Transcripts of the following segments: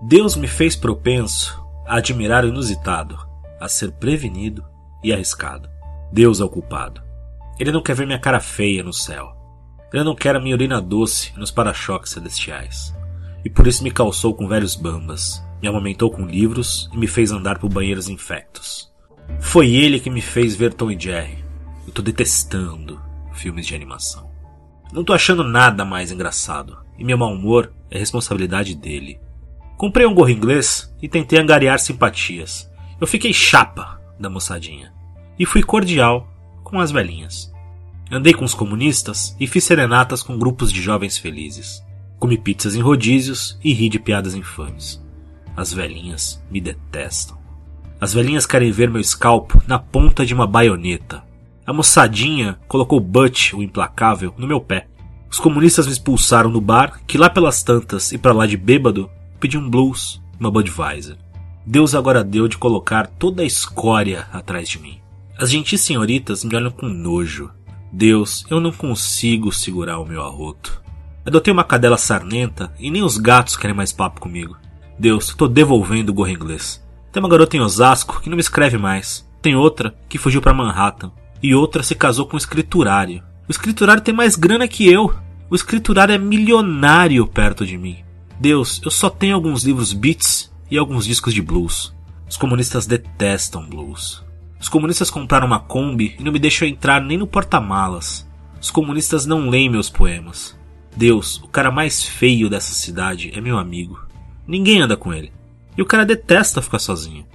Deus me fez propenso a admirar o inusitado, a ser prevenido e arriscado. Deus é o culpado. Ele não quer ver minha cara feia no céu. Ele não quer a minha urina doce nos para-choques celestiais. E por isso me calçou com velhos bambas, me amamentou com livros e me fez andar por banheiros infectos. Foi ele que me fez ver Tom e Jerry. Eu tô detestando filmes de animação. Não tô achando nada mais engraçado, e meu mau humor é responsabilidade dele. Comprei um gorro inglês e tentei angariar simpatias. Eu fiquei chapa da moçadinha. E fui cordial com as velhinhas. Andei com os comunistas e fiz serenatas com grupos de jovens felizes. Comi pizzas em rodízios e ri de piadas infames. As velhinhas me detestam. As velhinhas querem ver meu escalpo na ponta de uma baioneta. A moçadinha colocou Butch, o implacável, no meu pé. Os comunistas me expulsaram do bar, que lá pelas tantas e para lá de bêbado, pedi um blues, uma Budweiser. Deus agora deu de colocar toda a escória atrás de mim. As gentis senhoritas me olham com nojo. Deus, eu não consigo segurar o meu arroto. Adotei uma cadela sarnenta e nem os gatos querem mais papo comigo. Deus, tô devolvendo o gorro inglês. Tem uma garota em Osasco que não me escreve mais. Tem outra que fugiu para Manhattan. E outra se casou com um escriturário. O escriturário tem mais grana que eu. O escriturário é milionário perto de mim. Deus, eu só tenho alguns livros beats e alguns discos de blues. Os comunistas detestam blues. Os comunistas compraram uma Kombi e não me deixam entrar nem no porta-malas. Os comunistas não leem meus poemas. Deus, o cara mais feio dessa cidade é meu amigo. Ninguém anda com ele. E o cara detesta ficar sozinho.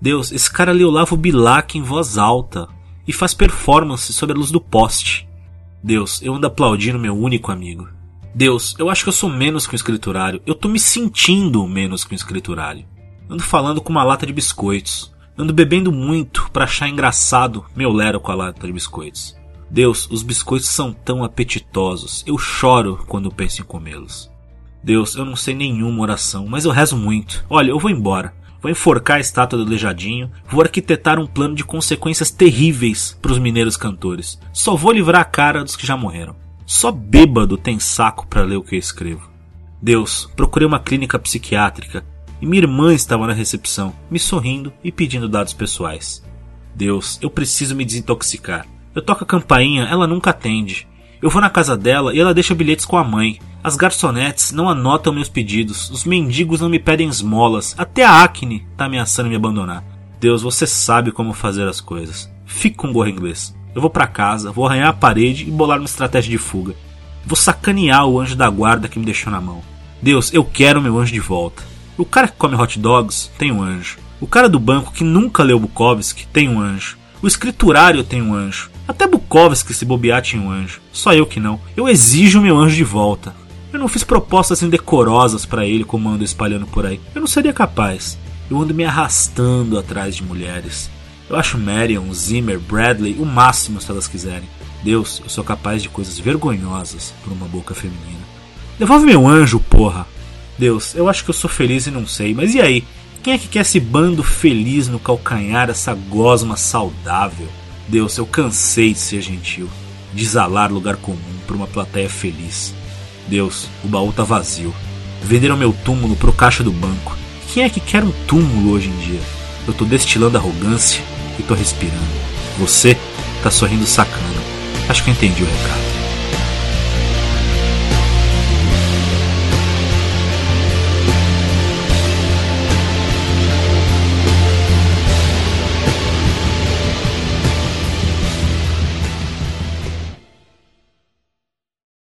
Deus, esse cara lê Olavo Bilac em voz alta e faz performance sobre a luz do poste. Deus, eu ando aplaudindo meu único amigo. Deus, eu acho que eu sou menos que um escriturário. Eu tô me sentindo menos que um escriturário. Ando falando com uma lata de biscoitos. Ando bebendo muito para achar engraçado meu lero com a lata de biscoitos. Deus, os biscoitos são tão apetitosos. Eu choro quando penso em comê-los. Deus, eu não sei nenhuma oração, mas eu rezo muito. Olha, eu vou embora. Vou enforcar a estátua do Aleijadinho, vou arquitetar um plano de consequências terríveis para os mineiros cantores. Só vou livrar a cara dos que já morreram. Só bêbado tem saco para ler o que eu escrevo. Deus, procurei uma clínica psiquiátrica e minha irmã estava na recepção, me sorrindo e pedindo dados pessoais. Deus, eu preciso me desintoxicar. Eu toco a campainha, ela nunca atende. Eu vou na casa dela e ela deixa bilhetes com a mãe. As garçonetes não anotam meus pedidos, os mendigos não me pedem esmolas, até a acne tá ameaçando me abandonar. Deus, você sabe como fazer as coisas. Fique com o gorro inglês. Eu vou para casa, vou arranhar a parede e bolar uma estratégia de fuga. Vou sacanear o anjo da guarda que me deixou na mão. Deus, eu quero meu anjo de volta. O cara que come hot dogs tem um anjo. O cara do banco que nunca leu Bukowski tem um anjo. O escriturário tem um anjo. Até Bukowski se bobear tinha um anjo. Só eu que não. Eu exijo meu anjo de volta. Eu não fiz propostas indecorosas para ele como ando espalhando por aí. Eu não seria capaz. Eu ando me arrastando atrás de mulheres. Eu acho Marion, Zimmer, Bradley o máximo se elas quiserem. Deus, eu sou capaz de coisas vergonhosas por uma boca feminina. Devolve meu anjo, porra! Deus, eu acho que eu sou feliz e não sei, mas e aí? Quem é que quer esse bando feliz no calcanhar, essa gosma saudável? Deus, eu cansei de ser gentil, de exalar lugar comum para uma plateia feliz. Deus, o baú tá vazio. Venderam meu túmulo pro caixa do banco. Quem é que quer um túmulo hoje em dia? Eu tô destilando arrogância e tô respirando. Você tá sorrindo sacana. Acho que eu entendi o recado.